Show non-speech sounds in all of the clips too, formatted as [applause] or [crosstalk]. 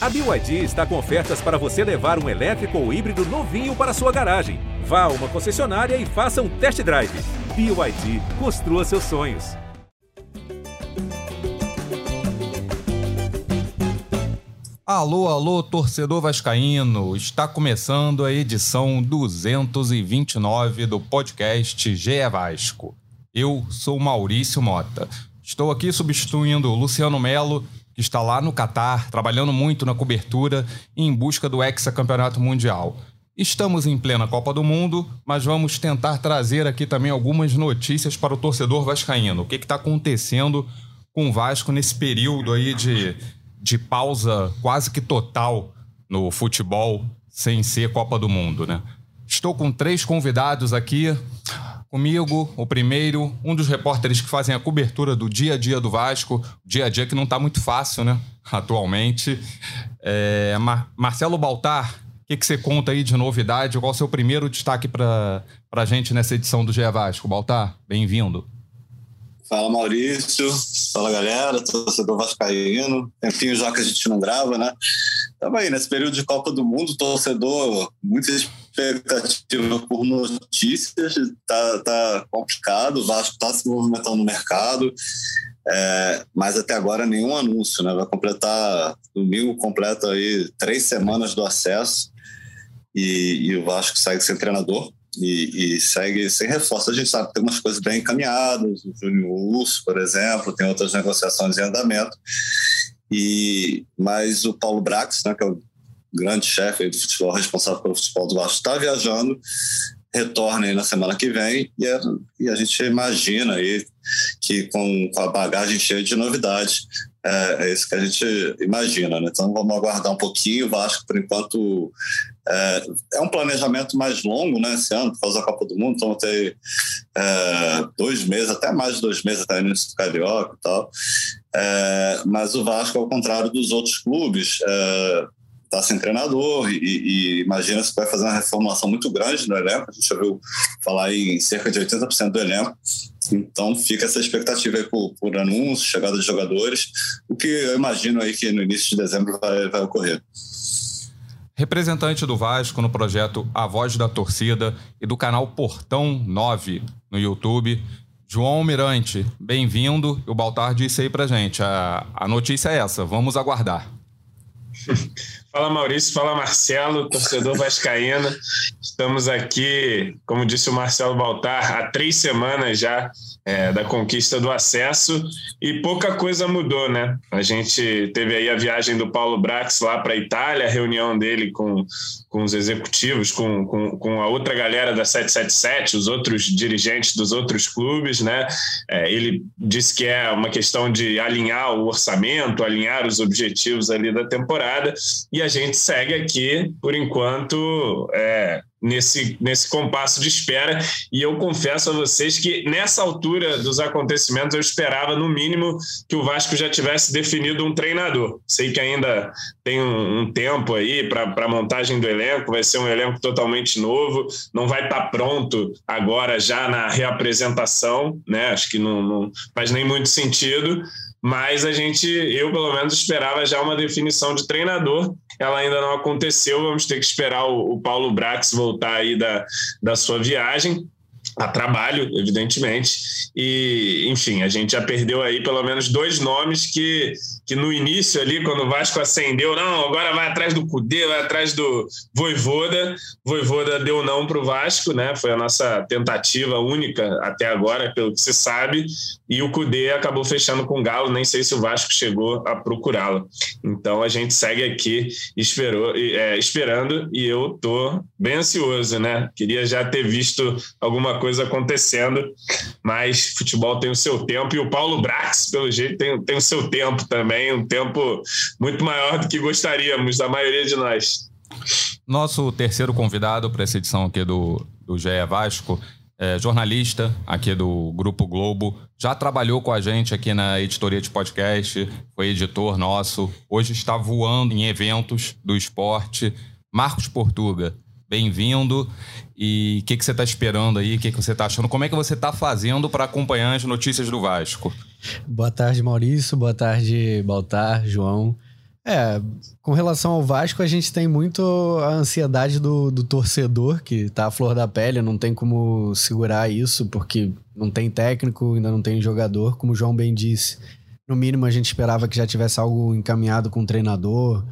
A BYD está com ofertas para você levar um elétrico ou híbrido novinho para sua garagem. Vá a uma concessionária e faça um test drive. BYD, construa seus sonhos. Alô, alô, torcedor vascaíno! Está começando a edição 229 do podcast GE Vasco. Eu sou Maurício Mota. Estou aqui substituindo o Luciano Melo, que está lá no Catar, trabalhando muito na cobertura em busca do hexacampeonato mundial. Estamos em plena Copa do Mundo, mas vamos tentar trazer aqui também algumas notícias para o torcedor vascaíno. O que está acontecendo com o Vasco nesse período aí de de pausa quase que total no futebol sem ser Copa do Mundo, né? Estou com três convidados aqui. Comigo, o primeiro, um dos repórteres que fazem a cobertura do dia a dia do Vasco, dia a dia que não está muito fácil, né? Atualmente. É, Mar Marcelo Baltar, o que, que, você conta aí de novidade? Qual o seu primeiro destaque para a gente nessa edição do GE Vasco? Baltar, bem-vindo. Fala Maurício, fala galera, torcedor vascaíno. Tempinho já que a gente não grava, né? Tava aí nesse período de Copa do Mundo, torcedor, muita expectativa por notícias, tá, tá complicado, o Vasco tá se movimentando no mercado, é, mas até agora nenhum anúncio, né? Vai completar, domingo completa aí três semanas do acesso e, e o Vasco segue sem treinador e, e, segue sem reforço. A gente sabe que tem umas coisas bem encaminhadas, o Júnior Urso, por exemplo, tem outras negociações em andamento. E, mas o Paulo Brax, né, que é o grande chefe do futebol, responsável pelo futebol do Vasco, está viajando, retorna aí na semana que vem e, é, e a gente imagina aí que com, com a bagagem cheia de novidades é, é, isso que a gente imagina, né? Então vamos aguardar um pouquinho. O Vasco, por enquanto, é, é, um planejamento mais longo, né? Esse ano, por causa da Copa do Mundo, então ter é, dois meses, até mais de dois meses até início do Carioca e tal. É, mas o Vasco, ao contrário dos outros clubes, está sem treinador e, e imagina se vai fazer uma reformulação muito grande no elenco. A gente já ouviu falar em cerca de 80% do elenco. Então fica essa expectativa aí por, por anúncio, chegada de jogadores, o que eu imagino aí que no início de dezembro vai, vai ocorrer. Representante do Vasco no projeto A Voz da Torcida e do canal Portão 9 no YouTube, João Mirante, bem-vindo. O Baltar disse aí pra gente, a, a notícia é essa, vamos aguardar. [laughs] Fala Maurício, fala Marcelo, torcedor vascaíno. Estamos aqui, como disse o Marcelo Baltar, há três semanas já é, da conquista do acesso e pouca coisa mudou, né? A gente teve aí a viagem do Paulo Brax lá para a Itália, a reunião dele com, com os executivos, com, com, com, a outra galera da 777, os outros dirigentes dos outros clubes, né? É, ele disse que é uma questão de alinhar o orçamento, alinhar os objetivos ali da temporada e a gente segue aqui, por enquanto, é, nesse, nesse compasso de espera. E eu confesso a vocês que nessa altura dos acontecimentos eu esperava, no mínimo, que o Vasco já tivesse definido um treinador. Sei que ainda tem um, um tempo aí para a montagem do elenco, vai ser um elenco totalmente novo, não vai estar tá pronto agora já na reapresentação, né? Acho que não, não faz nem muito sentido mas a gente, eu pelo menos esperava já uma definição de treinador. Ela ainda não aconteceu, vamos ter que esperar o, o Paulo Brax voltar aí da, da sua viagem a trabalho, evidentemente. E, enfim, a gente já perdeu aí pelo menos dois nomes que, que no início ali, quando o Vasco acendeu, não, agora vai atrás do Cudê, vai atrás do Voivoda. Voivoda deu não para o Vasco, né? Foi a nossa tentativa única até agora, pelo que se sabe. E o Cudê acabou fechando com o Galo, nem sei se o Vasco chegou a procurá-lo. Então a gente segue aqui esperou, é, esperando e eu tô bem ansioso, né? Queria já ter visto alguma coisa acontecendo, mas futebol tem o seu tempo e o Paulo Brax, pelo jeito, tem, tem o seu tempo também, um tempo muito maior do que gostaríamos, da maioria de nós. Nosso terceiro convidado para essa edição aqui do, do GE Vasco é, jornalista aqui do Grupo Globo, já trabalhou com a gente aqui na editoria de podcast, foi editor nosso, hoje está voando em eventos do esporte. Marcos Portuga, bem-vindo. E o que, que você está esperando aí? O que, que você está achando? Como é que você está fazendo para acompanhar as notícias do Vasco? Boa tarde, Maurício. Boa tarde, Baltar, João. É, com relação ao Vasco, a gente tem muito a ansiedade do, do torcedor, que tá à flor da pele, não tem como segurar isso, porque não tem técnico, ainda não tem jogador, como o João bem disse. No mínimo, a gente esperava que já tivesse algo encaminhado com o treinador,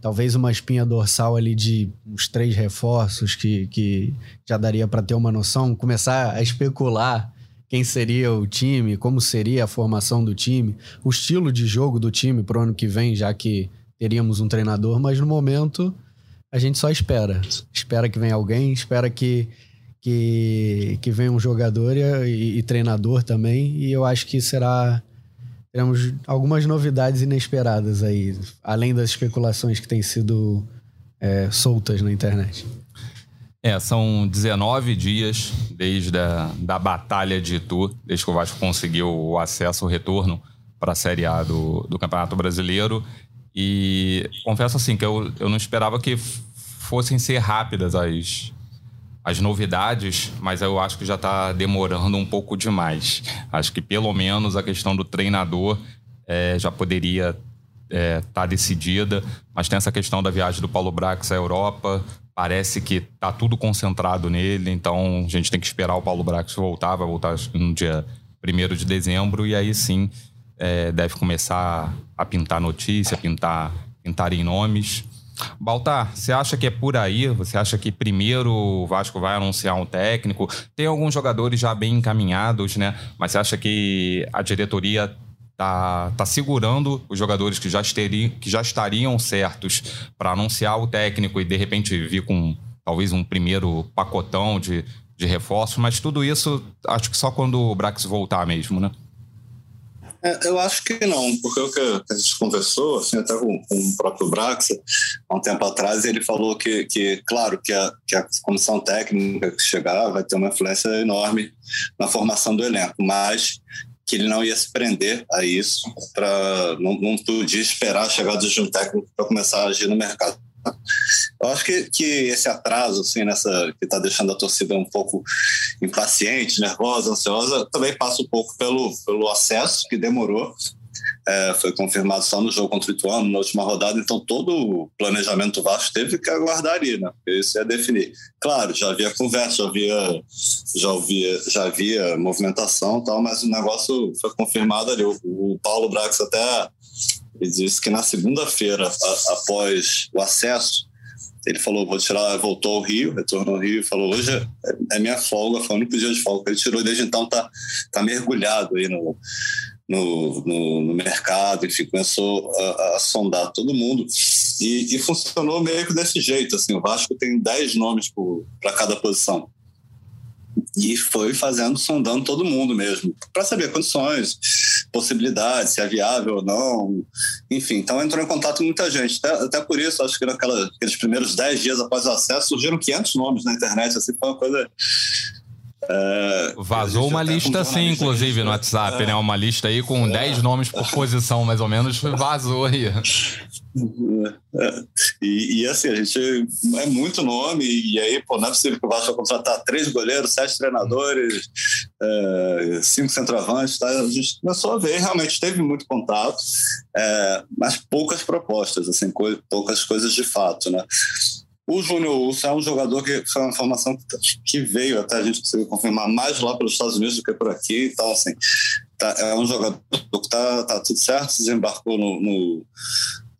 talvez uma espinha dorsal ali de uns três reforços que, que já daria para ter uma noção, começar a especular quem seria o time, como seria a formação do time, o estilo de jogo do time para o ano que vem, já que teríamos um treinador, mas no momento a gente só espera. Espera que venha alguém, espera que, que, que venha um jogador e, e treinador também. E eu acho que será. Teremos algumas novidades inesperadas aí, além das especulações que têm sido é, soltas na internet. É, são 19 dias desde a da batalha de Itu, desde que o Vasco conseguiu o acesso, o retorno para a Série A do, do Campeonato Brasileiro. E confesso assim que eu, eu não esperava que fossem ser rápidas as, as novidades, mas eu acho que já está demorando um pouco demais. Acho que pelo menos a questão do treinador é, já poderia estar é, tá decidida, mas tem essa questão da viagem do Paulo Brax à Europa. Parece que está tudo concentrado nele, então a gente tem que esperar o Paulo Brax voltar, vai voltar no dia 1 de dezembro, e aí sim é, deve começar a pintar notícia, pintar, pintar em nomes. Baltar, você acha que é por aí? Você acha que primeiro o Vasco vai anunciar um técnico? Tem alguns jogadores já bem encaminhados, né? Mas você acha que a diretoria tá, tá segurando os jogadores que já, que já estariam certos para anunciar o técnico e de repente vir com talvez um primeiro pacotão de, de reforços? Mas tudo isso acho que só quando o Brax voltar mesmo, né? É, eu acho que não, porque o que a gente conversou, assim, até com, com o próprio Braxa, há um tempo atrás, ele falou que, que claro, que a, que a comissão técnica que chegar vai ter uma influência enorme na formação do elenco, mas que ele não ia se prender a isso, para não, não podia esperar a chegada de um técnico para começar a agir no mercado. Eu acho que, que esse atraso, assim, nessa, que está deixando a torcida um pouco impaciente, nervosa, ansiosa, também passa um pouco pelo, pelo acesso que demorou. É, foi confirmado só no jogo contra o Ituano, na última rodada, então todo o planejamento do Vasco teve que aguardar ali, né? Isso ia definir. Claro, já havia conversa, já havia, já havia, já havia movimentação tal, mas o negócio foi confirmado ali. O, o Paulo Brax até disse que na segunda-feira, após o acesso, ele falou, vou tirar, voltou ao Rio, retornou ao Rio e falou, hoje é, é minha folga, foi o único dia de folga ele tirou, desde então tá, tá mergulhado aí no, no, no, no mercado, enfim, começou a, a sondar todo mundo e, e, funcionou meio que desse jeito, assim, o Vasco tem 10 nomes para cada posição e foi fazendo, sondando todo mundo mesmo, para saber condições, possibilidades, se é viável ou não. Enfim, então entrou em contato com muita gente. Até, até por isso, acho que naqueles primeiros 10 dias após o acesso, surgiram 500 nomes na internet. Assim, foi uma coisa é, Vazou uma lista sim, inclusive, no WhatsApp, é. né? Uma lista aí com é. 10 nomes por posição, mais ou menos, [laughs] vazou aí. E, e, assim, a gente é muito nome, e aí, pô, não é possível que o Vasco vai contratar três goleiros, sete treinadores, cinco centroavantes, tá? A gente começou a ver, realmente teve muito contato, mas poucas propostas, assim, co poucas coisas de fato, né? O Júnior Urso é um jogador que foi uma informação que veio, até a gente conseguiu confirmar, mais lá pelos Estados Unidos do que por aqui. Então, assim, tá, é um jogador que tá, tá tudo certo, se desembarcou no, no,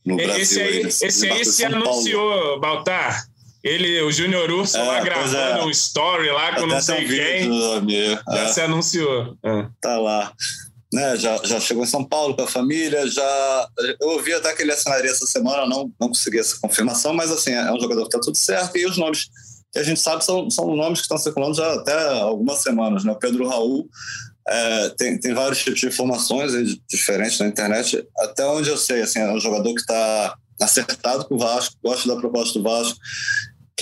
no Brasil. Esse aí, aí esse aí se anunciou, Baltar. Ele, o Júnior Urso é, lá gravando é. um story lá com Até não sei quem. Vídeo, já é. se anunciou. É. Tá lá né, já, já chegou em São Paulo com a família, já eu ouvi até que ele assinaria essa semana, não, não consegui essa confirmação, mas assim, é um jogador que está tudo certo e os nomes que a gente sabe são, são nomes que estão circulando já até algumas semanas, né? O Pedro Raul é, tem, tem vários tipos de informações diferentes na internet, até onde eu sei, assim, é um jogador que está acertado com o Vasco, gosta da proposta do Vasco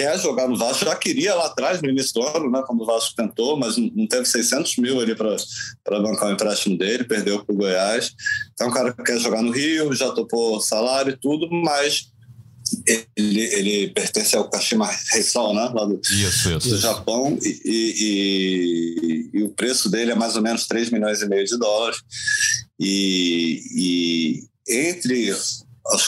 quer jogar no Vasco, já queria lá atrás, no início do ano, né, quando o Vasco tentou, mas não teve 600 mil ali para bancar o empréstimo dele, perdeu para o Goiás. Então, o cara quer jogar no Rio, já topou salário e tudo, mas ele, ele pertence ao Kashima Reysol, né, lá do, isso, isso. do Japão, e, e, e, o preço dele é mais ou menos 3 milhões e meio de dólares. E, e entre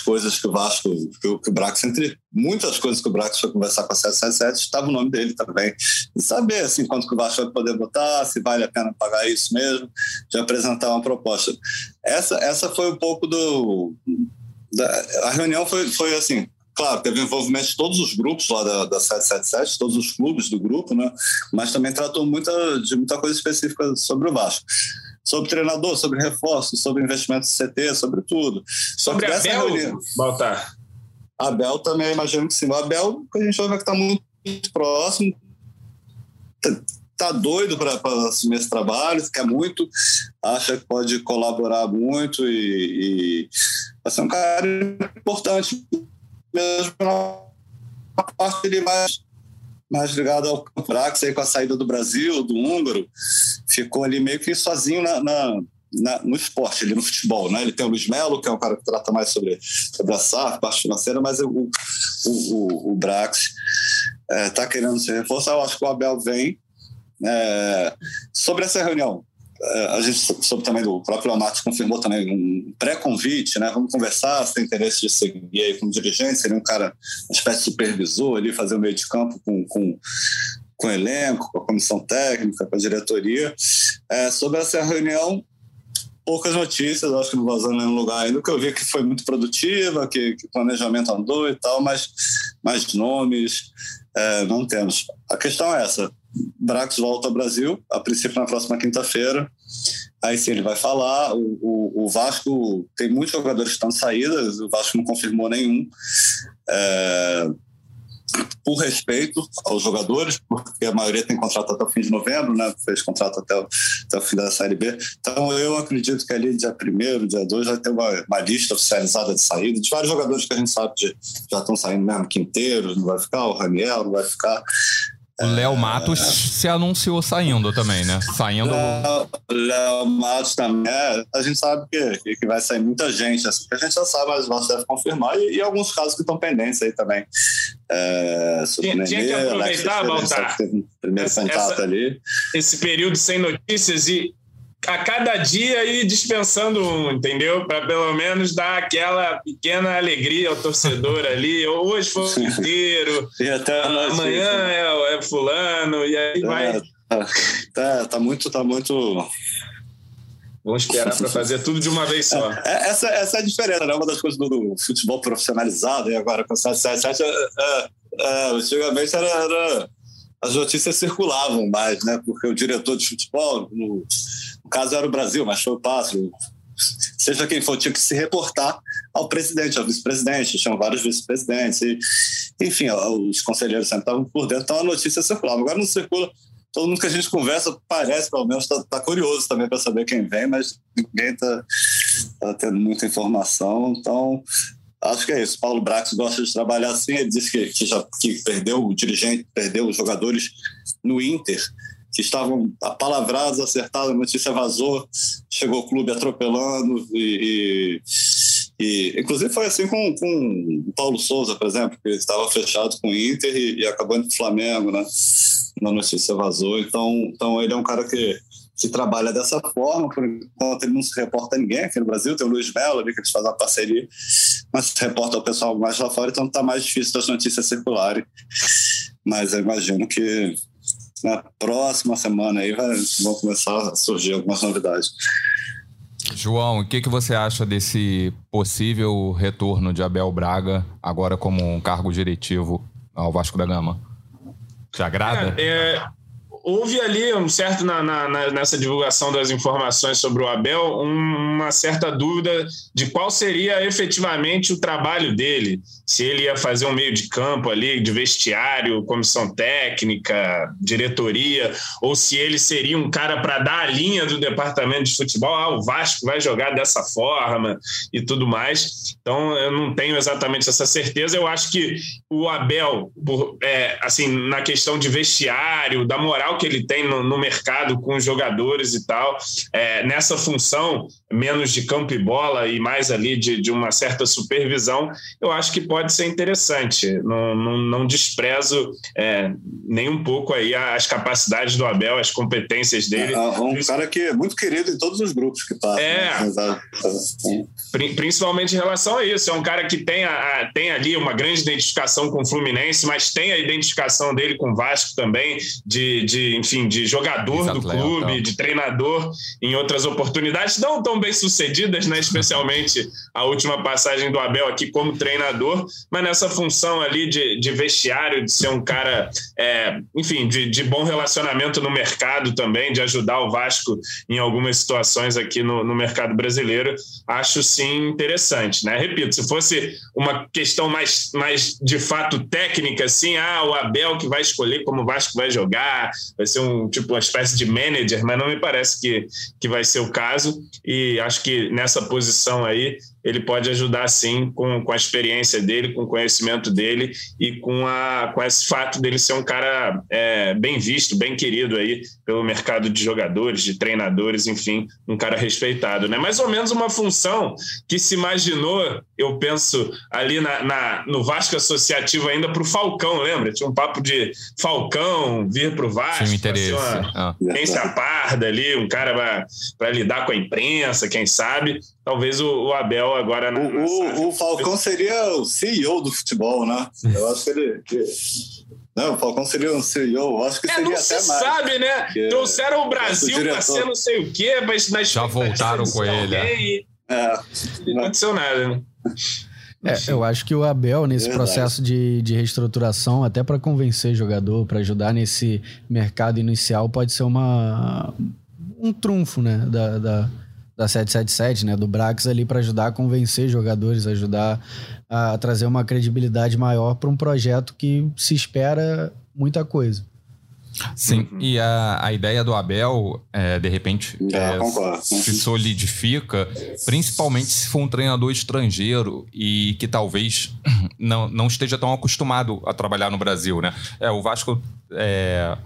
coisas que o Vasco, que o, que o Brax, entre muitas coisas que o Brax foi conversar com a 777, estava o nome dele também. E saber assim, quanto que o Vasco vai poder botar, se vale a pena pagar isso mesmo, de apresentar uma proposta. Essa, essa foi um pouco do. Da, a reunião foi, foi assim, Claro, teve envolvimento de todos os grupos lá da, da 777, todos os clubes do grupo, né? mas também tratou muita, de muita coisa específica sobre o Vasco. Sobre treinador, sobre reforço, sobre investimento em CT, sobre tudo. Sobre, sobre Abel, reunião. Baltar. Abel também, imagino que sim. O Abel, a gente vai ver que está muito próximo, tá, tá doido para assumir esse trabalho, quer muito, acha que pode colaborar muito e, e vai ser um cara importante mesmo na parte ali mais, mais ligada ao Prax, aí com a saída do Brasil, do húngaro, ficou ali meio que sozinho na, na, na, no esporte, ali no futebol. Né? Ele tem o Luiz Melo, que é um cara que trata mais sobre, sobre a SAF, parte financeira, mas o, o, o, o Brax está é, querendo se reforçar. Eu acho que o Abel vem. É, sobre essa reunião, a gente soube também do próprio Amato confirmou também um pré-convite, né? Vamos conversar, se tem interesse de seguir aí como dirigente, seria um cara, uma espécie de supervisor ali, fazer o meio de campo com, com, com o elenco, com a comissão técnica, com a diretoria. É, sobre essa reunião, poucas notícias, acho que não vazando em nenhum lugar ainda, que eu vi que foi muito produtiva, que, que o planejamento andou e tal, mas mais nomes é, não temos. A questão é essa, Brax volta ao Brasil, a princípio na próxima quinta-feira. Aí sim ele vai falar. O, o, o, Vasco tem muitos jogadores que estão de saída, o Vasco não confirmou nenhum. É, por respeito aos jogadores, porque a maioria tem contrato até o fim de novembro, né? fez contrato até o, até o fim da Série B. Então eu acredito que ali dia 1 dia 2 vai ter uma, uma, lista oficializada de saída de vários jogadores que a gente sabe que já estão saindo mesmo, Quinteiro não vai ficar, o Raniel não vai ficar. O Léo Matos é... se anunciou saindo também, né? Saindo. Léo Matos também. É, a gente sabe que, que vai sair muita gente, assim, que a gente já sabe, mas o deve confirmar. E, e, alguns casos que estão pendentes aí também. É, tinha, tinha que aproveitar, Baltar. Primeiro essa, contato ali. Esse período sem notícias e a cada dia ir dispensando um, entendeu? Para pelo menos dar aquela pequena alegria ao torcedor ali. Hoje foi o inteiro, amanhã é, é, fulano, e aí é, vai. Tá, tá, tá, muito, tá muito. Vamos esperar para fazer tudo de uma vez só. É, essa, essa é a diferença, né? Uma das coisas do, do futebol profissionalizado, e agora com o 777, é, é, é, antigamente era, era, as notícias circulavam mais, né? Porque o diretor de futebol, no, caso era o Brasil, mas foi o Passo. Seja quem for, tinha que se reportar ao presidente, ao vice-presidente, tinham vários vice-presidentes, e, enfim, os conselheiros sempre estavam por dentro, então a notícia circulava. Agora não circula, todo mundo que a gente conversa parece, pelo menos, está tá curioso também para saber quem vem, mas ninguém está tá tendo muita informação, então acho que é isso. Paulo Brax gosta de trabalhar assim, ele disse que, que já que perdeu o dirigente, perdeu os jogadores no Inter, que estavam apalavrados, acertados, a notícia vazou, chegou o clube atropelando e, e, e inclusive foi assim com, com o Paulo Souza, por exemplo, que estava fechado com o Inter e, e acabou indo para o Flamengo, né? Na notícia vazou. Então, então ele é um cara que, que trabalha dessa forma, por enquanto ele não se reporta a ninguém aqui no Brasil, tem o Luiz Melo ali que eles fazem uma parceria, mas se reporta ao pessoal mais lá fora, então está mais difícil das notícias circularem. Mas eu imagino que na próxima semana aí vai, vão começar a surgir algumas novidades. João, o que, que você acha desse possível retorno de Abel Braga agora como um cargo diretivo ao Vasco da Gama? Te agrada? É, é houve ali um certo na, na, nessa divulgação das informações sobre o Abel uma certa dúvida de qual seria efetivamente o trabalho dele, se ele ia fazer um meio de campo ali de vestiário, comissão técnica, diretoria, ou se ele seria um cara para dar a linha do departamento de futebol, ah, o Vasco vai jogar dessa forma e tudo mais. Então eu não tenho exatamente essa certeza. Eu acho que o Abel, por, é, assim, na questão de vestiário, da moral que ele tem no, no mercado com os jogadores e tal. É, nessa função, menos de campo e bola e mais ali de, de uma certa supervisão, eu acho que pode ser interessante. Não, não, não desprezo é, nem um pouco aí as capacidades do Abel, as competências dele. É, é um cara que é muito querido em todos os grupos que passa. É, né? principalmente em relação a isso. É um cara que tem, a, tem ali uma grande identificação com o Fluminense, mas tem a identificação dele com o Vasco também, de, de enfim, de jogador do clube, de treinador em outras oportunidades, não tão bem sucedidas, né? especialmente a última passagem do Abel aqui como treinador, mas nessa função ali de, de vestiário, de ser um cara, é, enfim, de, de bom relacionamento no mercado também, de ajudar o Vasco em algumas situações aqui no, no mercado brasileiro, acho sim interessante. Né? Repito, se fosse uma questão mais, mais de fato técnica, assim, ah, o Abel que vai escolher como o Vasco vai jogar, vai ser um tipo uma espécie de manager, mas não me parece que, que vai ser o caso. E acho que nessa posição aí ele pode ajudar sim com, com a experiência dele, com o conhecimento dele e com, a, com esse fato dele ser um cara é, bem visto, bem querido aí pelo mercado de jogadores, de treinadores, enfim, um cara respeitado. Né? Mais ou menos uma função que se imaginou, eu penso, ali na, na no Vasco Associativo ainda para o Falcão, lembra? Tinha um papo de Falcão vir para o Vasco, Tinha interesse. Uma, ah. quem se aparda ali, um cara para lidar com a imprensa, quem sabe. Talvez o, o Abel agora. Na, o, o, o, Falcão seria o CEO do futebol, né? Eu acho que ele. Que... Não, o Falcão seria um CEO, eu acho que é, seria não até se mais. sabe, né? Trouxeram o Brasil para ser não sei o quê, mas na Já voltaram com ele. É. E... É. Não aconteceu nada, né? É, eu acho que o Abel, nesse Verdade. processo de, de reestruturação, até para convencer jogador, para ajudar nesse mercado inicial, pode ser uma, um trunfo né, da, da, da 777, né, do Brax ali para ajudar a convencer jogadores, ajudar a trazer uma credibilidade maior para um projeto que se espera muita coisa. Sim, uhum. e a, a ideia do Abel, é, de repente, é, se solidifica, principalmente se for um treinador estrangeiro e que talvez não, não esteja tão acostumado a trabalhar no Brasil, né? É, o Vasco é,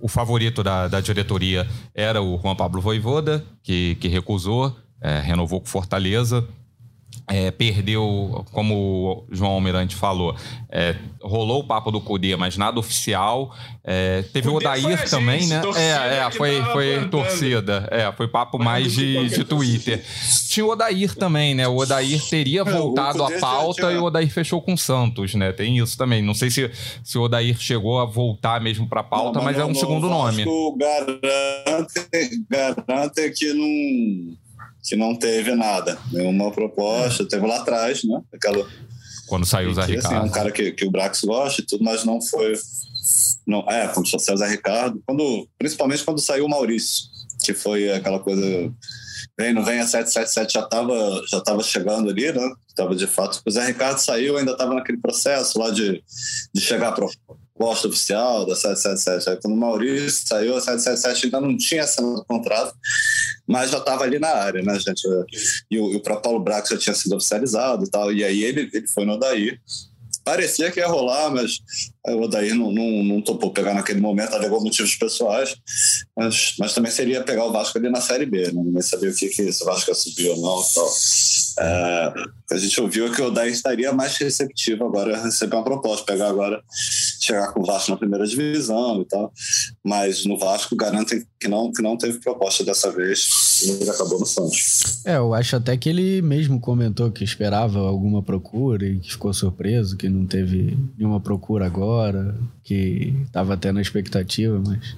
o favorito da, da diretoria era o Juan Pablo Voivoda, que, que recusou, é, renovou com Fortaleza. É, perdeu, como o João Almirante falou, é, rolou o papo do Cudê, mas nada oficial. É, teve o Odair também, gente, né? É, é, foi, foi torcida. É, foi papo mais de, de Twitter. Tinha o Odair também, né? O Odair teria [laughs] é, voltado à pauta e o Odair fechou com o Santos, né? Tem isso também. Não sei se, se o Odair chegou a voltar mesmo para a pauta, não, mas, mas, é um segundo nome. Garante, garante que não que não teve nada, nenhuma proposta. É. Teve lá atrás, né? Aquela, quando saiu o Zé Ricardo. Assim, é um cara que, que o Brax gosta e tudo, mas não foi. Não, é, quando saiu o Zé Ricardo, quando, principalmente quando saiu o Maurício, que foi aquela coisa. Vem, não vem a 777 já estava já tava chegando ali, né? Estava de fato. O Zé Ricardo saiu, ainda estava naquele processo lá de, de chegar para proposta oficial da 777. Aí, quando o Maurício saiu, a 777 ainda não tinha assinado o contrato, mas já estava ali na área, né, gente? E o, e o próprio Paulo Braco já tinha sido oficializado e tal, e aí ele, ele foi no Odair. Parecia que ia rolar, mas o Odair não, não, não topou pegar naquele momento, alegou motivos pessoais, mas, mas também seria pegar o Vasco ali na Série B, né? Ninguém sabia o que, que se o Vasco ia subir ou não tal. É, a gente ouviu que o Odair estaria mais receptivo agora receber uma proposta, pegar agora, chegar com o Vasco na primeira divisão e tal, mas no Vasco garantem que não, que não teve proposta dessa vez e acabou no Santos. É, eu acho até que ele mesmo comentou que esperava alguma procura e que ficou surpreso que não teve nenhuma procura agora que estava tendo a expectativa, mas.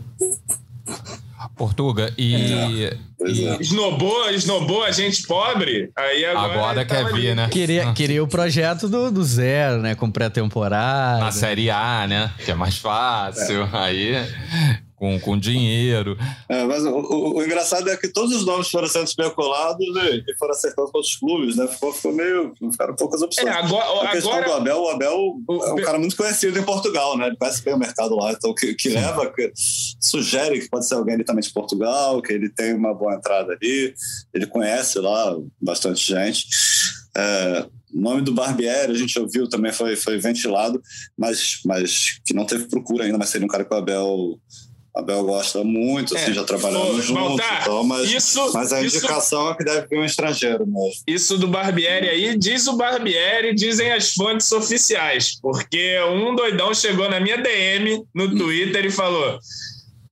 Portuga, e. É, e... É. Esnobou, esnobou a gente pobre, aí agora. Agora quer tá vir, né? Queria, queria o projeto do, do zero, né? Com pré-temporada. Na Série A, né? Que é mais fácil. É. Aí com, com dinheiro. É, mas o, o, o, engraçado é que todos os nomes foram sendo especulados e, e foram acertados com outros clubes, né? Ficou, ficou meio. Ficaram poucas opções. É, agora, a questão agora... do Abel, o Abel é um cara muito conhecido em Portugal, né? Ele conhece bem o mercado lá, então que, que leva, que sugere que pode ser alguém ali também de Portugal, que ele tem uma boa entrada ali, ele conhece lá bastante gente. É, o nome do Barbieri, a gente ouviu também, foi, foi ventilado, mas, mas que não teve procura ainda, mas seria um cara que o Abel Abel gosta muito, assim, é. já trabalhamos juntos. Então, mas, isso, mas a indicação isso, é que deve vir um estrangeiro mesmo. Isso do Barbieri aí, diz o Barbieri, dizem as fontes oficiais, porque um doidão chegou na minha DM no Twitter e falou: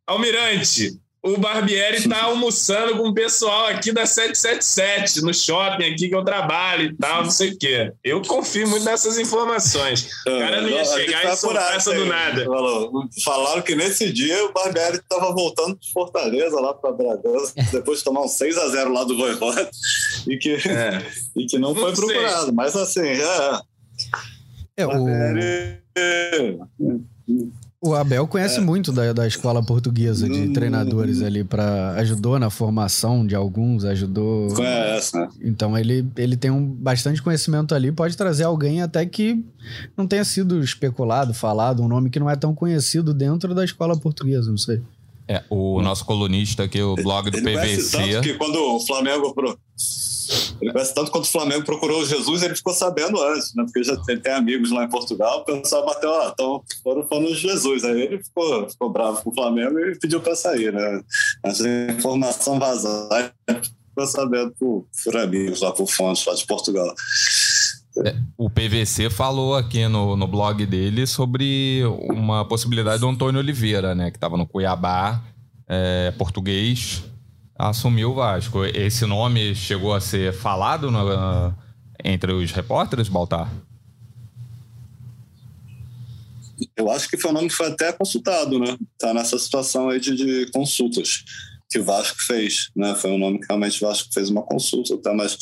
Almirante, o Barbieri está almoçando com o pessoal aqui da 777, no shopping aqui que eu trabalho e tal, não sei o quê. Eu confio muito nessas informações. O cara não ia chegar tá e soltar essa do nada. Falaram que nesse dia o Barbieri estava voltando de Fortaleza lá para Bragança, depois de tomar um 6 a 0 lá do Voivode, e que, é. [laughs] e que não, não foi sei. procurado. Mas assim, é... É, o... Barbieri... O Abel conhece é. muito da, da escola portuguesa de hum. treinadores ali para ajudou na formação de alguns, ajudou. Conhece, né? Então ele, ele tem um bastante conhecimento ali, pode trazer alguém até que não tenha sido especulado, falado, um nome que não é tão conhecido dentro da escola portuguesa, não sei. É, o nosso colunista aqui, o blog do ele PVC. Tanto que quando o Flamengo pro... Ele conhece tanto quando o Flamengo procurou o Jesus, ele ficou sabendo antes, né? Porque já tem, tem amigos lá em Portugal, o pessoal bateu, ó, então foram de Jesus. Aí ele ficou, ficou bravo com o Flamengo e pediu para sair, né? A informação vazada, ficou sabendo por, por amigos lá, por fontes lá de Portugal. É, o PVC falou aqui no, no blog dele sobre uma possibilidade do Antônio Oliveira, né? Que estava no Cuiabá, é, português, assumiu o Vasco. Esse nome chegou a ser falado no, entre os repórteres, Baltar? Eu acho que foi um nome que foi até consultado, né? Tá nessa situação aí de, de consultas que o Vasco fez, né? Foi um nome que realmente o Vasco fez uma consulta, tá? mas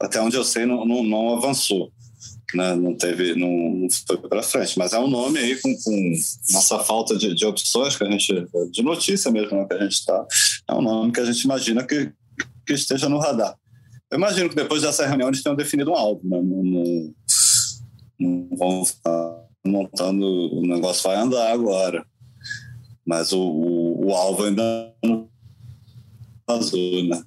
até onde eu sei não, não, não avançou né? não teve, não, não foi para frente. Mas é um nome aí com, com nossa falta de, de, opções que a gente, de notícia mesmo, né? que a gente está, é um nome que a gente imagina que, que esteja no radar. Eu imagino que depois dessa reunião eles tenham definido um álbum, né? não, não, vão ficar montando, o negócio vai andar agora. Mas o, o, o alvo ainda não vazou, né?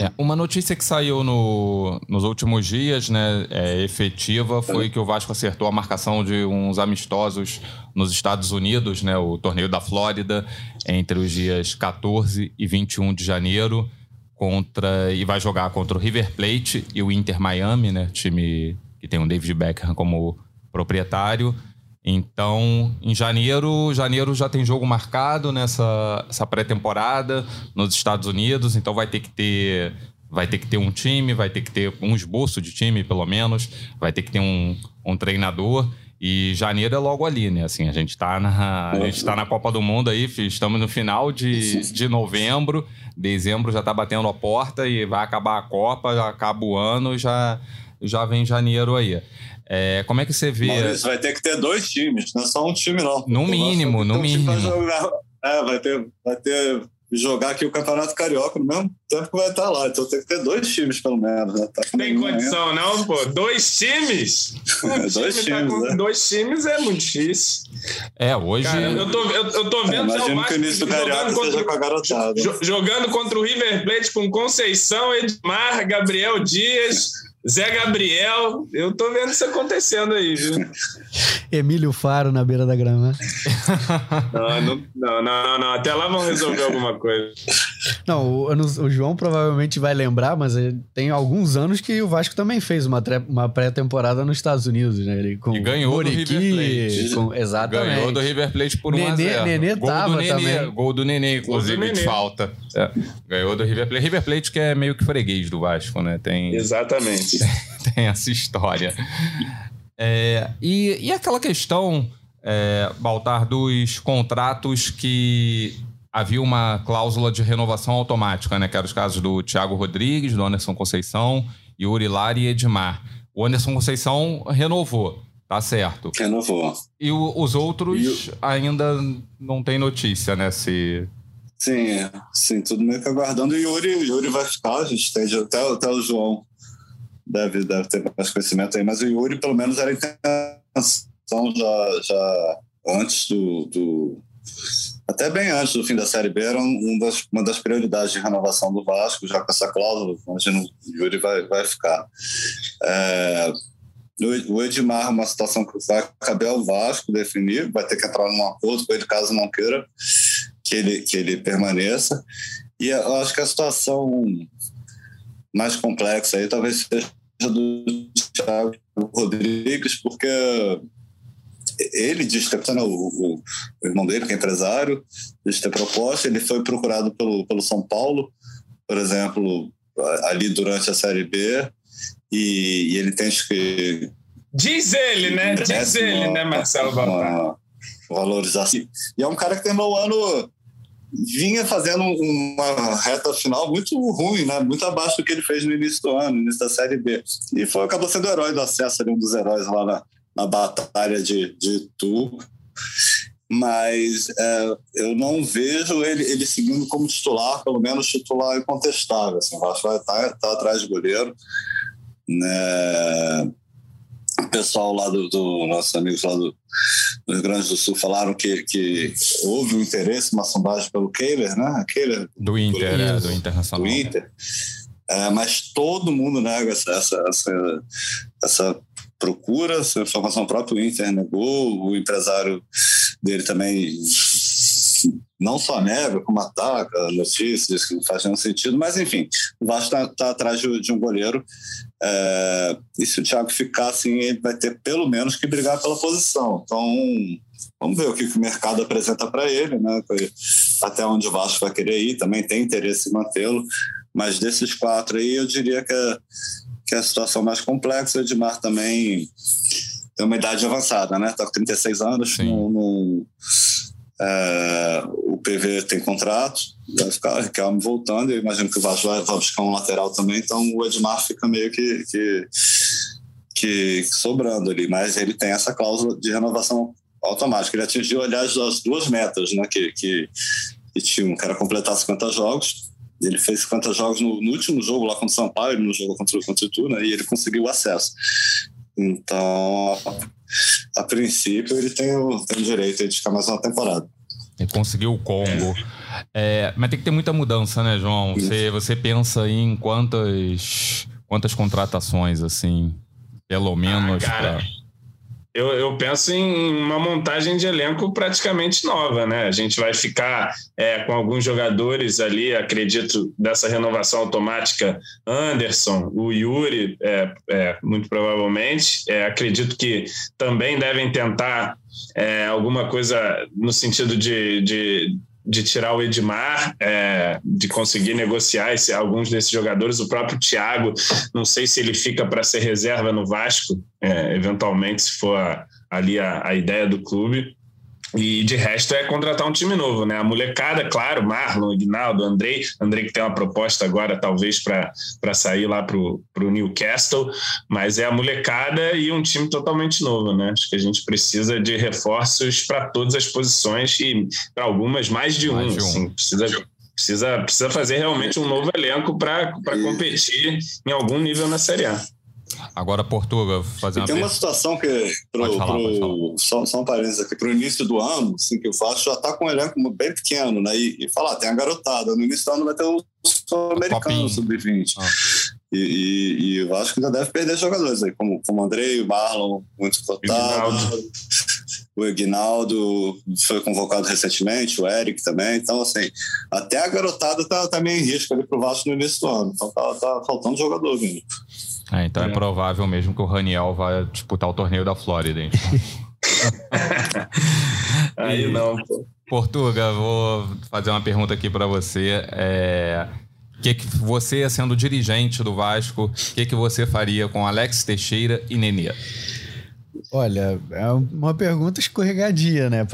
É, uma notícia que saiu no, nos últimos dias, né, é, efetiva, foi que o Vasco acertou a marcação de uns amistosos nos Estados Unidos, né, o torneio da Flórida, entre os dias 14 e 21 de janeiro, contra e vai jogar contra o River Plate e o Inter Miami, né, time que tem o David Beckham como proprietário. Então, em janeiro, janeiro já tem jogo marcado nessa essa pré-temporada nos Estados Unidos, então vai ter que ter vai ter que ter um time, vai ter que ter um esboço de time, pelo menos, vai ter que ter um, um treinador. E janeiro é logo ali, né? Assim, a gente está na, a gente tá na Copa do Mundo aí, estamos no final de, de novembro, dezembro já está batendo a porta e vai acabar a Copa, já acaba o ano, já, já vem janeiro aí. É, como é que você vê. Maurício, vai ter que ter dois times, não é só um time, não. No mínimo, no mínimo. É, vai ter, vai ter jogar aqui o Campeonato Carioca no mesmo tempo que vai estar lá. Então tem que ter dois times, pelo menos. Né? Tá tem condição, não, pô? Dois times? Um [laughs] é, dois time times, tá com é. dois times é muito difícil. É, hoje. Cara, eu, tô, eu, eu tô vendo é, imagino que o início do Carioca contra, com a garotada. Jogando contra o River Plate com Conceição, Edmar, Gabriel Dias. Zé Gabriel, eu tô vendo isso acontecendo aí, viu? Emílio Faro na beira da grama. Não, não, não, não, não, até lá vão resolver alguma coisa. Não, o, o, João provavelmente vai lembrar, mas tem alguns anos que o Vasco também fez uma, uma pré-temporada nos Estados Unidos, né? Ele, com e ganhou Muriqui, do River Plate. Com, exatamente. Ganhou do River Plate por 1 Nenê, 1 Nenê gol tava do Nenê, também. Gol do Nenê, inclusive, do Nenê. de falta. É. Ganhou do River Plate. River Plate que é meio que freguês do Vasco, né? Tem... Exatamente. [laughs] tem essa história. É, e, e aquela questão, é, Baltar, dos contratos que havia uma cláusula de renovação automática, né? Que eram os casos do Thiago Rodrigues, do Anderson Conceição, Yuri Lari e Edmar. O Anderson Conceição renovou, tá certo. Renovou. E o, os outros ainda não tem notícia, né? Se Sim, sim, tudo meio que aguardando. E Yuri, Yuri vai ficar, a gente tem até, até o João deve, deve ter mais conhecimento aí, mas o Yuri, pelo menos, era intenção já, já antes do, do, Até bem antes do fim da Série B, era um das, uma das prioridades de renovação do Vasco, já com essa cláusula, imagino o Yuri vai, vai ficar. É, o Edmar, uma situação que vai caber ao Vasco definir, vai ter que entrar num acordo com ele caso não queira que ele, que ele permaneça. E eu acho que a situação mais complexa aí talvez seja do Thiago Rodrigues, porque ele diz ter, o, o, irmão dele, que é empresário, diz ter proposta, ele foi procurado pelo, pelo São Paulo, por exemplo, ali durante a Série B, e, e ele tem que. Diz ele, né? Diz ele, né, Marcelo Valtar? Valorização. E é um cara que terminou o ano vinha fazendo uma reta final muito ruim, né? muito abaixo do que ele fez no início do ano, no início da Série B. E foi, acabou sendo o herói do acesso, ali, um dos heróis lá na, na batalha de, de Itu. Mas é, eu não vejo ele, ele seguindo como titular, pelo menos titular incontestável. Assim, o Vasco vai estar, estar atrás de goleiro. Né? O pessoal lá do, do nossos amigos lá do, do, Rio Grande do Sul falaram que, que houve um interesse, uma sondagem pelo Kehler, né? Kehler, do Inter, do, é, do Internacional. Do Inter. É, mas todo mundo nega essa, essa, essa, essa procura, essa informação própria, o Inter negou, o empresário dele também não só nega, como ataca notícias que não faz nenhum sentido, mas enfim, o Vasco está tá atrás de, de, um goleiro é, e se o Thiago ficar assim, ele vai ter pelo menos que brigar pela posição. Então, vamos ver o que, que o mercado apresenta para ele, né? até onde o Vasco vai querer ir, também tem interesse em mantê-lo, mas desses quatro aí, eu diria que é, que é a situação mais complexa. O Edmar também tem uma idade avançada, né? Está com 36 anos, no, no é, o PV tem contrato, vai ficar Riquelme voltando, eu imagino que o Vasco vai, vai buscar um lateral também, então o Edmar fica meio que, que, que sobrando ali, mas ele tem essa cláusula de renovação automática. Ele atingiu, aliás, as duas metas né, que, que, que tinham, que era completar 50 jogos. Ele fez 50 jogos no, no último jogo lá contra o São Paulo, no jogo contra, contra o Itu, né, e ele conseguiu o acesso. Então, a princípio, ele tem o, tem o direito de ficar mais uma temporada. Ele conseguiu o Congo. É, mas tem que ter muita mudança, né, João? Você, você pensa em quantas, quantas contratações, assim, pelo menos, ah, para eu, eu, penso em uma montagem de elenco praticamente nova, né? A gente vai ficar é, com alguns jogadores ali, acredito, dessa renovação automática, Anderson, o Yuri, é, é, muito provavelmente. É, acredito que também devem tentar é, alguma coisa no sentido de, de de tirar o Edmar, é, de conseguir negociar esse, alguns desses jogadores. O próprio Thiago, não sei se ele fica para ser reserva no Vasco, é, eventualmente, se for a, ali a, a ideia do clube. E de resto é contratar um time novo, né? A molecada, claro, Marlon, Ignaldo, Andrei, Andrei que tem uma proposta agora, talvez, para sair lá para o Newcastle, mas é a molecada e um time totalmente novo, né? Acho que a gente precisa de reforços para todas as posições e para algumas mais de mais um. De um. Assim, precisa, precisa, precisa fazer realmente um novo elenco para competir em algum nível na Série A. Agora, Portugal, fazer uma Tem uma situação que, pro, falar, pro, só, só um parênteses aqui, para o início do ano, assim, que o Vasco já está com um elenco bem pequeno, né? E, e falar, tem a garotada, no início do ano vai ter o Sul-Americano Sub-20. Ah. E, e, e, o Vasco ainda deve perder jogadores aí, como, como o Andrei, o Marlon, muito cotado. O Ignaldo foi convocado recentemente, o Eric também. Então, assim, até a garotada tá, tá meio em risco ali pro Vasco no início do ano. Então tá, tá faltando jogador mesmo. É, então é. é. provável mesmo que o Raniel vá disputar o torneio da Flórida. Então. [laughs] Aí não, pô. Portuga, vou fazer uma pergunta aqui para você. É, que, que você, sendo dirigente do Vasco, o que, que você faria com Alex Teixeira e Nenê? Olha, é uma pergunta escorregadia, né?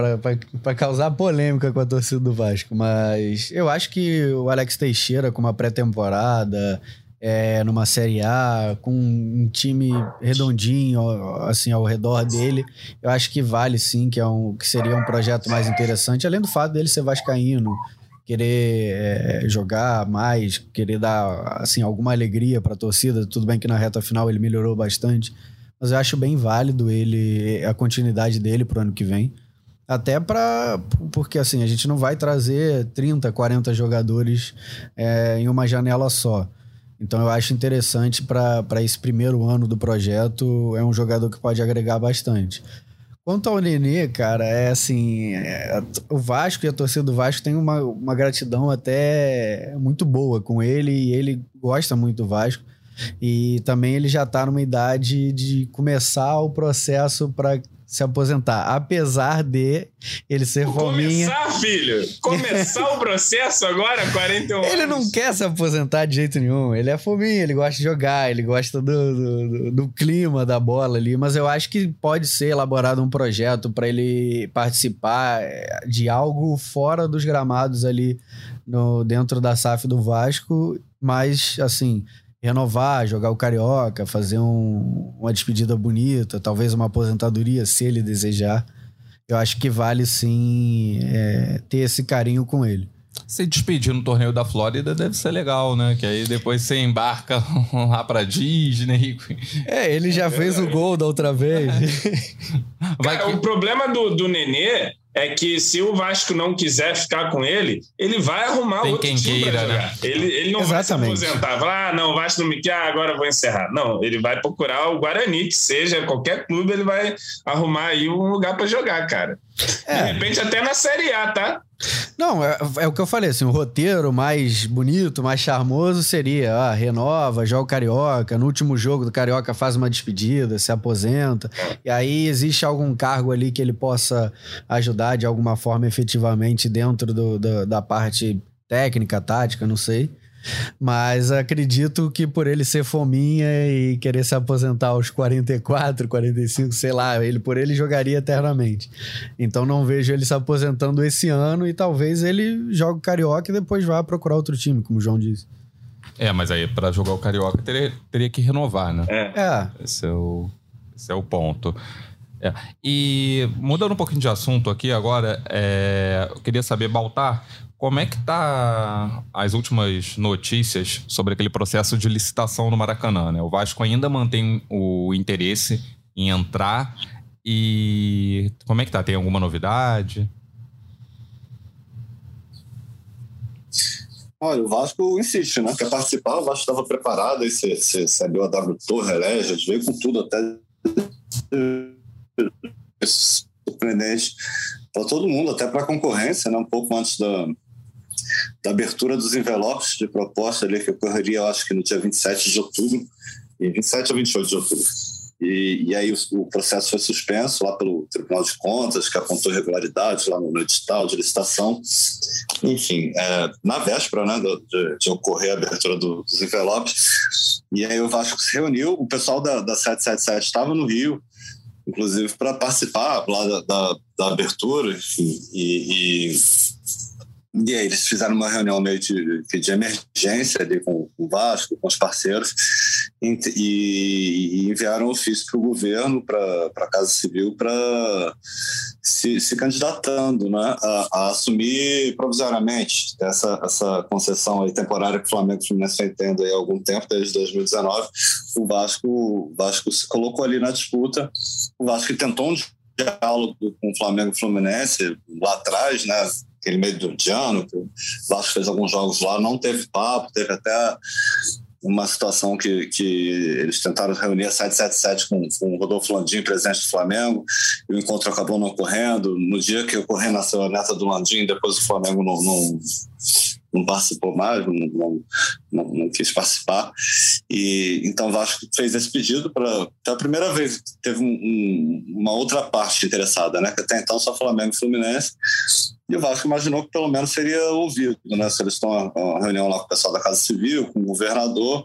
Para causar polêmica com a torcida do Vasco. Mas eu acho que o Alex Teixeira, com uma pré-temporada, é, numa Série A, com um time redondinho, assim, ao redor dele, eu acho que vale sim, que, é um, que seria um projeto mais interessante, além do fato dele ser vascaíno, querer é, jogar mais, querer dar, assim, alguma alegria para a torcida. Tudo bem que na reta final ele melhorou bastante, mas eu acho bem válido ele, a continuidade dele pro ano que vem. Até para. Porque assim, a gente não vai trazer 30, 40 jogadores é, em uma janela só. Então eu acho interessante para esse primeiro ano do projeto, é um jogador que pode agregar bastante. Quanto ao Nenê, cara, é assim, é, o Vasco e a torcida do Vasco tem uma, uma gratidão até muito boa com ele e ele gosta muito do Vasco. E também ele já está numa idade de começar o processo para se aposentar, apesar de ele ser fominha. Começar, filho! Começar o processo agora, 41 anos. Ele não quer se aposentar de jeito nenhum. Ele é fominha, ele gosta de jogar, ele gosta do, do, do clima da bola ali. Mas eu acho que pode ser elaborado um projeto para ele participar é, de algo fora dos gramados ali no, dentro da SAF do Vasco. Mas, assim, renovar, jogar o Carioca, fazer um, uma despedida bonita, talvez uma aposentadoria, se ele desejar. Eu acho que vale sim é, ter esse carinho com ele. Se despedir no torneio da Flórida deve ser legal, né? Que aí depois você embarca [laughs] lá pra Disney. É, ele já fez o gol da outra vez. [laughs] Cara, que... o problema do, do Nenê é que se o Vasco não quiser ficar com ele, ele vai arrumar Tem outro quem time queira, jogar. Né? Ele, ele não Exatamente. vai se aposentar, falar, ah, não, o Vasco não me quer, ah, agora vou encerrar. Não, ele vai procurar o Guarani, que seja qualquer clube, ele vai arrumar aí um lugar para jogar, cara. É. De repente até na Série A, tá? Não, é, é, o que eu falei, assim, o roteiro mais bonito, mais charmoso seria, ah, renova, joga o Carioca, no último jogo do Carioca faz uma despedida, se aposenta, e aí existe algum cargo ali que ele possa ajudar de alguma forma efetivamente dentro do, do da parte técnica, tática, não sei. Mas acredito que por ele ser fominha e querer se aposentar aos 44, 45, sei lá, ele por ele jogaria eternamente. Então não vejo ele se aposentando esse ano e talvez ele jogue carioca e depois vá procurar outro time, como o João disse. É, mas aí para jogar o carioca teria, teria que renovar, né? É. é. Esse é o, esse é o ponto. É. E mudando um pouquinho de assunto aqui agora, é, eu queria saber, Baltar, como é que tá as últimas notícias sobre aquele processo de licitação no Maracanã? Né? O Vasco ainda mantém o interesse em entrar e como é que tá? Tem alguma novidade? Olha, o Vasco insiste, né? Quer participar, o Vasco estava preparado, aí você, sabeu a W Torre, Elégia, veio com tudo até surpreendente para todo mundo, até para a concorrência, né? um pouco antes da, da abertura dos envelopes de proposta ali, que ocorreria, eu acho que no dia 27 de outubro, e 27 ou 28 de outubro. E, e aí o, o, processo foi suspenso lá pelo Tribunal de Contas, que apontou irregularidades lá no, edital de licitação. Enfim, é, na véspera né, de, de, ocorrer a abertura do, dos envelopes. E aí o Vasco se reuniu, o pessoal da, da 777 estava no Rio, inclusive para participar lá da, da, da abertura, enfim, e, e e aí eles fizeram uma reunião meio de, de emergência ali com o Vasco, com os parceiros, e, enviaram ofício para o governo, para a Casa Civil, para se, se, candidatando né, a, a, assumir provisoriamente essa, essa concessão aí temporária que o Flamengo e o Fluminense vem tendo aí há algum tempo, desde 2019. O Vasco, o Vasco se colocou ali na disputa. O Vasco tentou um diálogo com o Flamengo e o Fluminense lá atrás, né? aquele meio do ano, que o Vasco fez alguns jogos lá, não teve papo, teve até uma situação que, que eles tentaram reunir a 777 com, com o Rodolfo Landim, presidente do Flamengo, e o encontro acabou não ocorrendo. No dia que ocorreu, nasceu a neta do Landim, depois o Flamengo não, não não participou mais, não, não, não, quis participar. E então Vasco fez esse pedido para pela primeira vez teve um, um, uma outra parte interessada, né? Que até então só Flamengo e Fluminense. E o Vasco imaginou que pelo menos seria ouvido, né? Se eles estão uma reunião lá com o pessoal da Casa Civil, com o governador.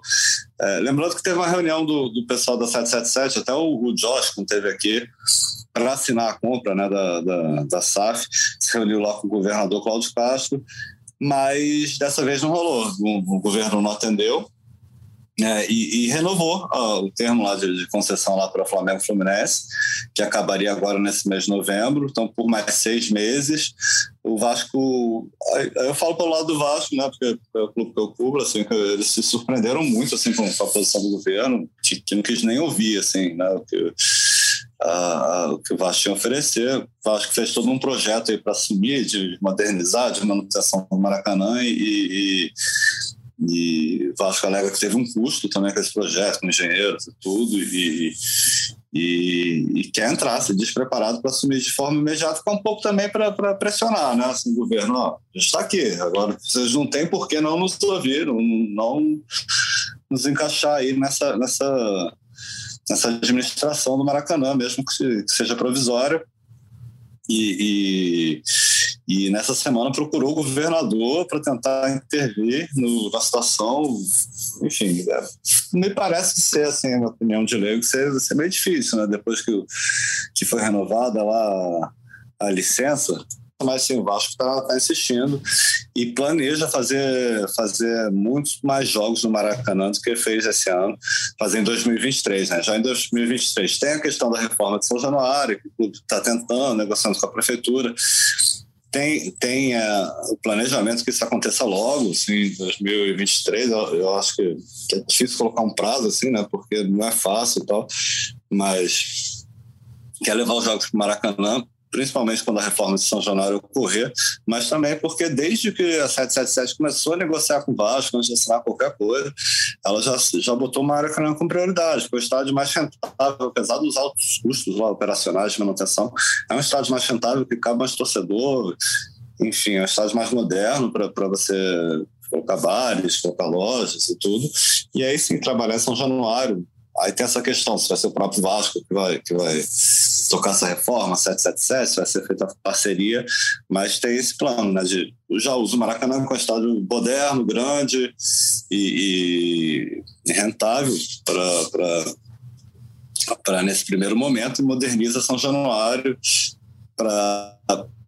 É, lembrando que teve uma reunião do, do pessoal da 777, até o, o Josh, que teve aqui, para assinar a compra né, da, da, da SAF, se reuniu lá com o governador Cláudio Castro mas dessa vez não rolou. O, o governo não atendeu é, e, e, renovou ó, o termo lá de, de concessão lá para Flamengo Fluminense, que acabaria agora nesse mês de novembro. Então, por mais seis meses, o Vasco. Eu falo pelo lado do Vasco, né? Porque é o clube que eu cubro, assim, [laughs] eles se surpreenderam muito assim, com a posição do governo, que, que não quis nem ouvir, assim, né? Porque, o que o Vasco tinha a oferecer. O Vasco fez todo um projeto para assumir, de modernizar, de manutenção do Maracanã e, e, e Vasco alega que teve um custo também com esse projeto, com engenheiros e tudo, e, e, e quer entrar, se despreparado para assumir de forma imediata, um pouco também para pressionar né, assim, o governo. Ó, a gente está aqui, agora vocês não têm por que não nos ouvir, não, não nos encaixar aí nessa, nessa, nessa administração do Maracanã, mesmo que, seja provisória. E, e, e, nessa semana procurou o governador para tentar intervir no, na situação. Enfim, é, me parece ser, assim, a opinião de leigo, ser, ser meio difícil, né? Depois que, que foi renovada lá a licença, mas sim, o Vasco está tá insistindo e planeja fazer, fazer muitos mais jogos no Maracanã do que fez esse ano, fazer em 2023. Né? Já em 2023 tem a questão da reforma de São Januário, que o clube está tentando, negociando com a prefeitura. Tem, tem é, o planejamento que isso aconteça logo, assim, em 2023. Eu, eu acho que, é difícil colocar um prazo, assim, né? Porque não é fácil e tal, mas quer levar os jogos para Maracanã principalmente quando a reforma de São Januário ocorrer, mas também porque desde que a 777 começou a negociar com o Vasco, antes de assinar qualquer coisa, ela já, já botou o Maracanã com prioridade, foi o estádio mais rentável, apesar dos altos custos lá, operacionais de manutenção, é um estádio mais rentável que cabe mais torcedor, enfim, é um estádio mais moderno para você colocar bares, colocar lojas e tudo. E aí sim, trabalhar em São Januário, Aí tem essa questão, se vai ser o próprio Vasco que vai, que vai tocar essa reforma, 777, se vai ser feita parceria, mas tem esse plano, né, de já uso o Maracanã com um estádio moderno, grande e, e rentável para nesse primeiro momento e moderniza São Januário para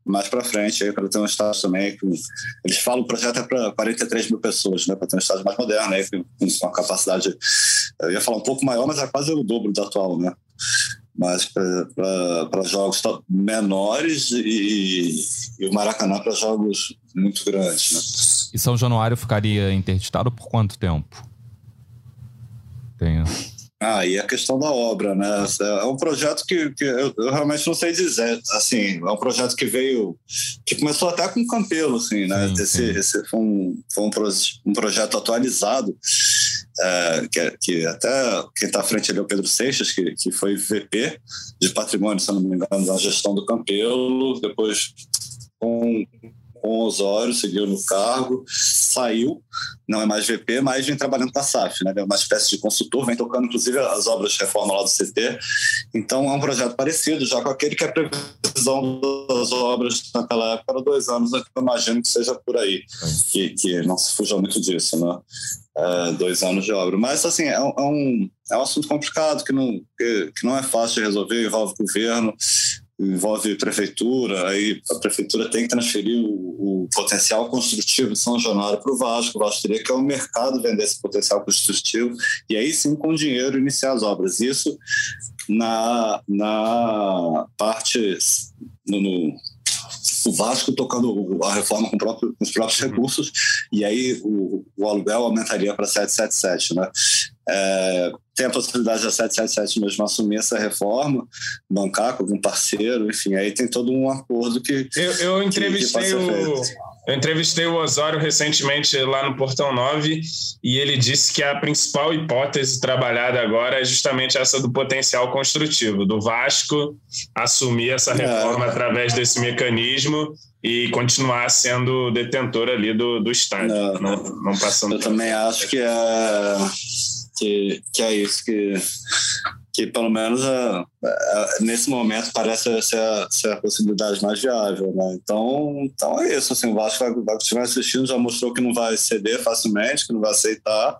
mais para frente para ter um estádio também. Eles falam o projeto é para 43 mil pessoas, né, para ter um estádio mais moderno, aí, com, uma capacidade, eu ia falar um pouco maior, mas é quase o dobro do atual, né? Mas para jogos menores e, e o Maracanã para jogos muito grandes. Né? E São Januário ficaria interditado por quanto tempo? Tenho. Ah, e a questão da obra, né? É um projeto que, que eu, eu, realmente não sei dizer. Assim, é um projeto que veio, que começou até com o Campelo, assim, né? Sim, esse, sim. esse foi, um, foi um, um projeto atualizado, é, que, que até quem está à frente ali é o Pedro Seixas, que, que foi VP de patrimônio, se não me engano, da gestão do Campelo, depois com com Osório, seguiu no cargo, saiu, não é mais VP, mas vem trabalhando com a SAF, né? É uma espécie de consultor, vem tocando inclusive as obras de reforma lá do CT. Então é um projeto parecido, já com aquele que é a previsão das obras naquela época era dois anos, eu imagino que seja por aí, que, que não se fuja muito disso, né? É, dois anos de obra. Mas, assim, é é um, é um assunto complicado que não, que, que não é fácil de resolver, envolve governo, envolve prefeitura, aí a prefeitura tem que transferir o, o potencial construtivo de São Januário para o Vasco, o Vasco teria que ao mercado vender esse potencial construtivo e aí sim com dinheiro iniciar as obras. Isso na, na parte, no, no o Vasco tocando a reforma com, próprio, com os próprios uhum. recursos, e aí o, o aluguel aumentaria para 777, né? É, tem a possibilidade da 777 mesmo assumir essa reforma, bancar com algum parceiro, enfim, aí tem todo um acordo que. Eu, eu entrevistei que, que o. Eu entrevistei o Osório recentemente lá no Portão 9 e ele disse que a principal hipótese trabalhada agora é justamente essa do potencial construtivo, do Vasco assumir essa é. reforma é. através desse mecanismo e continuar sendo detentor ali do, do estádio, não, não, não passando. Eu também acho que é que, que é isso que, que pelo menos é, é, nesse momento parece ser a, ser a possibilidade mais viável, né? Então, então é isso, assim, o Vasco vai, vai continuar assistindo, já mostrou que não vai ceder facilmente, que não vai aceitar,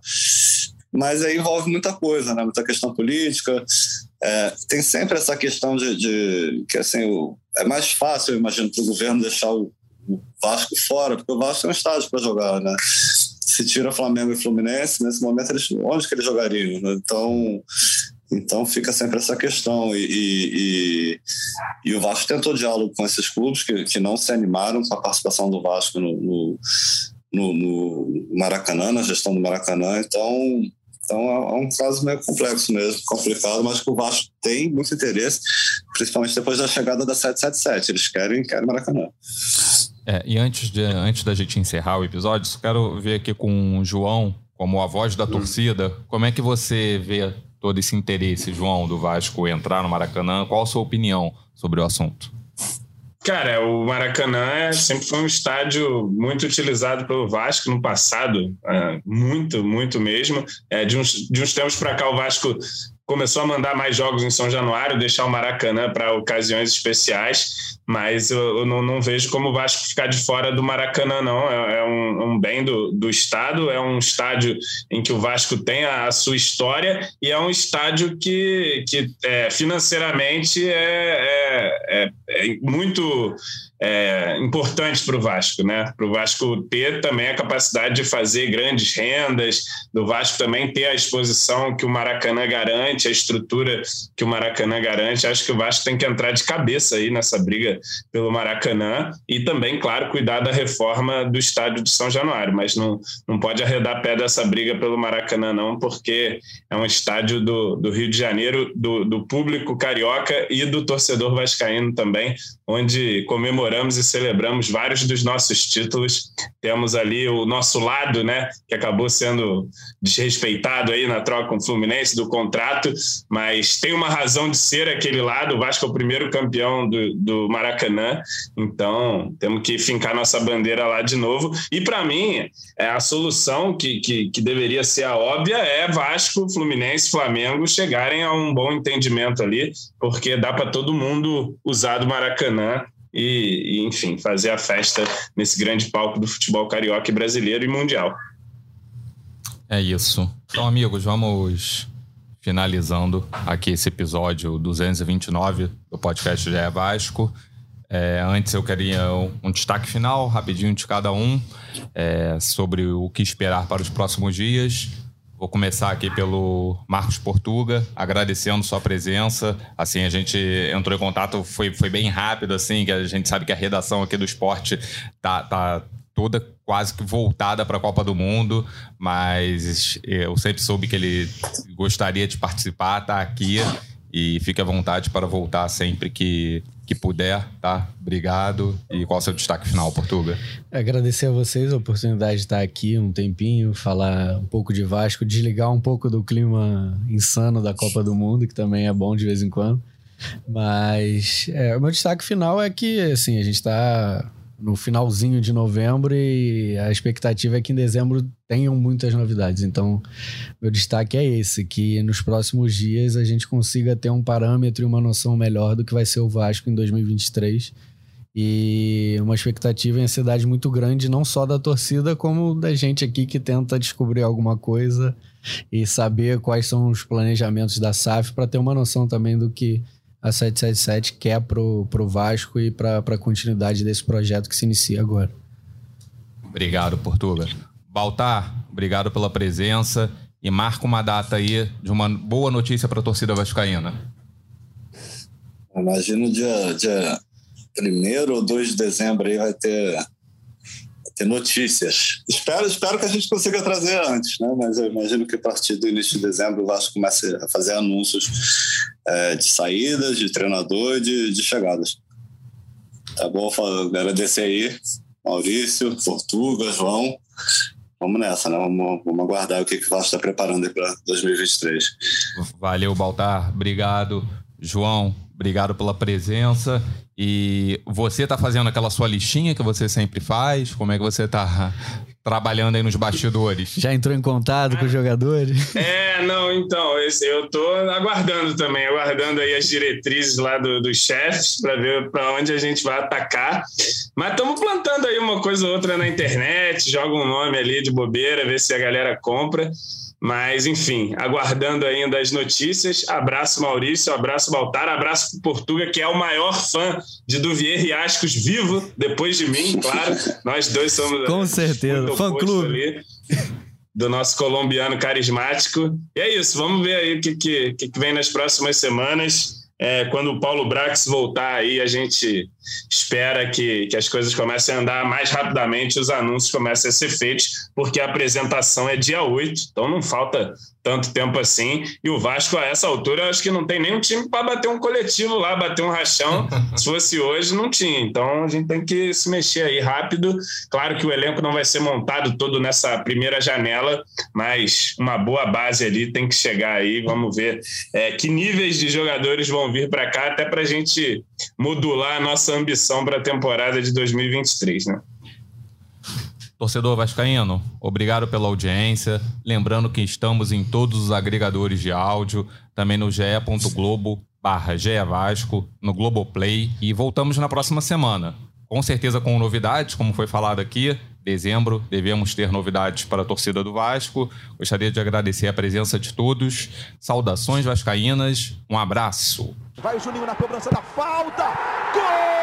mas aí envolve muita coisa, né? Muita questão política, é, tem sempre essa questão de, de que assim o, é mais fácil, eu imagino, para o governo deixar o, o Vasco fora, porque o Vasco é um estádio para jogar, né? se tira Flamengo e Fluminense, nesse momento eles, onde que eles jogariam? Né? Então, então fica sempre essa questão. E, e, e, o Vasco tentou diálogo com esses clubes que, que não se animaram com a participação do Vasco no, no, no, no Maracanã, na gestão do Maracanã. Então, então é um caso meio complexo mesmo, complicado, mas que o Vasco tem muito interesse, principalmente depois da chegada da 777. Eles querem, querem Maracanã. É, e antes, de, antes da gente encerrar o episódio, só quero ver aqui com o João, como a voz da torcida, como é que você vê todo esse interesse, João, do Vasco entrar no Maracanã? Qual a sua opinião sobre o assunto? Cara, o Maracanã sempre foi um estádio muito utilizado pelo Vasco no passado, é, muito, muito mesmo. É, de, uns, de uns tempos para cá, o Vasco começou a mandar mais jogos em São Januário, deixar o Maracanã para ocasiões especiais, mas eu, eu não, não, vejo como o Vasco ficar de fora do Maracanã, não. É, é um, um, bem do, do Estado, é um estádio em que o Vasco tem a, a sua história e é um estádio que, que é, financeiramente é, é, é, muito é, importante para o Vasco, né? Para o Vasco ter também a capacidade de fazer grandes rendas, do Vasco também ter a exposição que o Maracanã garante, a estrutura que o Maracanã garante. Acho que o Vasco tem que entrar de cabeça aí nessa briga pelo Maracanã e também, claro, cuidar da reforma do estádio de São Januário, mas não, não pode arredar pé dessa briga pelo Maracanã, não, porque é um estádio do, do Rio de Janeiro, do, do público carioca e do torcedor vascaíno também, onde comemoramos e celebramos vários dos nossos títulos. Temos ali o nosso lado, né, que acabou sendo desrespeitado aí na troca com o Fluminense do contrato, mas tem uma razão de ser aquele lado. O Vasco é o primeiro campeão do, do Maracanã, então temos que fincar nossa bandeira lá de novo. E para mim, é a solução que, que, que deveria ser a óbvia é Vasco, Fluminense, Flamengo chegarem a um bom entendimento ali, porque dá para todo mundo usar do Maracanã e, e, enfim, fazer a festa nesse grande palco do futebol carioca brasileiro e mundial. É isso. Então, amigos, vamos finalizando aqui esse episódio 229 do podcast de Vasco. É, antes eu queria um, destaque final, rapidinho de cada um, é, sobre o que esperar para os próximos dias. Vou começar aqui pelo Marcos Portuga, agradecendo sua presença. Assim, a gente entrou em contato, foi, foi bem rápido, assim, que a gente sabe que a redação aqui do esporte tá, tá toda quase que voltada para a Copa do Mundo, mas eu sempre soube que ele gostaria de participar, tá aqui e fique à vontade para voltar sempre que que puder, tá? Obrigado. E qual é o seu destaque final, Portuga? Agradecer a vocês a oportunidade de estar aqui um tempinho, falar um pouco de Vasco, desligar um pouco do clima insano da Copa do Mundo, que também é bom de vez em quando. Mas é, o meu destaque final é que assim, a gente está no finalzinho de novembro e a expectativa é que em dezembro tenham muitas novidades. Então, meu destaque é esse, que nos próximos dias a gente consiga ter um parâmetro e uma noção melhor do que vai ser o Vasco em 2023. E uma expectativa e ansiedade muito grande, não só da torcida, como da gente aqui que tenta descobrir alguma coisa e saber quais são os planejamentos da SAF para ter uma noção também do que a 777 quer pro, pro Vasco e para a continuidade desse projeto que se inicia agora. Obrigado, Portuga. Baltar, obrigado pela presença e marca uma data aí de uma boa notícia para a torcida vascaína. Imagino dia, dia 1 ou 2 de dezembro aí vai ter ter notícias. Espero, espero que a gente consiga trazer antes, né? Mas eu imagino que a partir do início de dezembro o Vasco comece a fazer anúncios é, de saídas, de treinador, de, de chegadas. Tá bom? Agradecer aí, Maurício, Portuga, João. Vamos nessa, né? Vamos, vamos aguardar o que, que o Vasco está preparando para 2023. Valeu, Baltar. Obrigado. João, obrigado pela presença. E você está fazendo aquela sua listinha que você sempre faz? Como é que você está trabalhando aí nos bastidores? Já entrou em contato com os jogadores? É, não, então, eu estou aguardando também, aguardando aí as diretrizes lá do, dos chefes para ver para onde a gente vai atacar. Mas estamos plantando aí uma coisa ou outra na internet, joga um nome ali de bobeira, ver se a galera compra. Mas, enfim, aguardando ainda as notícias. Abraço, Maurício, abraço, Baltar, abraço Portuga, que é o maior fã de Duvier e Ascos vivo, depois de mim, claro. [laughs] Nós dois somos. Com certeza, fã clube. Ali, do nosso colombiano carismático. E é isso, vamos ver aí o que, que, que vem nas próximas semanas. É, quando o Paulo Brax voltar aí, a gente espera que, que as coisas comecem a andar mais rapidamente, os anúncios comecem a ser feitos, porque a apresentação é dia 8, então não falta tanto tempo assim. E o Vasco, a essa altura, acho que não tem nenhum time para bater um coletivo lá, bater um rachão. [laughs] Se fosse hoje, não tinha. Então a gente tem que se mexer aí rápido. Claro que o elenco não vai ser montado todo nessa primeira janela, mas uma boa base ali tem que chegar aí. Vamos ver é, que níveis de jogadores vão vir para cá, até para a gente modular a nossa ambição para a temporada de 2023, né? Torcedor Vascaíno, obrigado pela audiência. Lembrando que estamos em todos os agregadores de áudio, também no ge.globo barra Vasco, no Globoplay e voltamos na próxima semana. Com certeza com novidades, como foi falado aqui, dezembro devemos ter novidades para a torcida do Vasco. Gostaria de agradecer a presença de todos. Saudações vascaínas, um abraço. Vai o Juninho na cobrança da falta. Gol!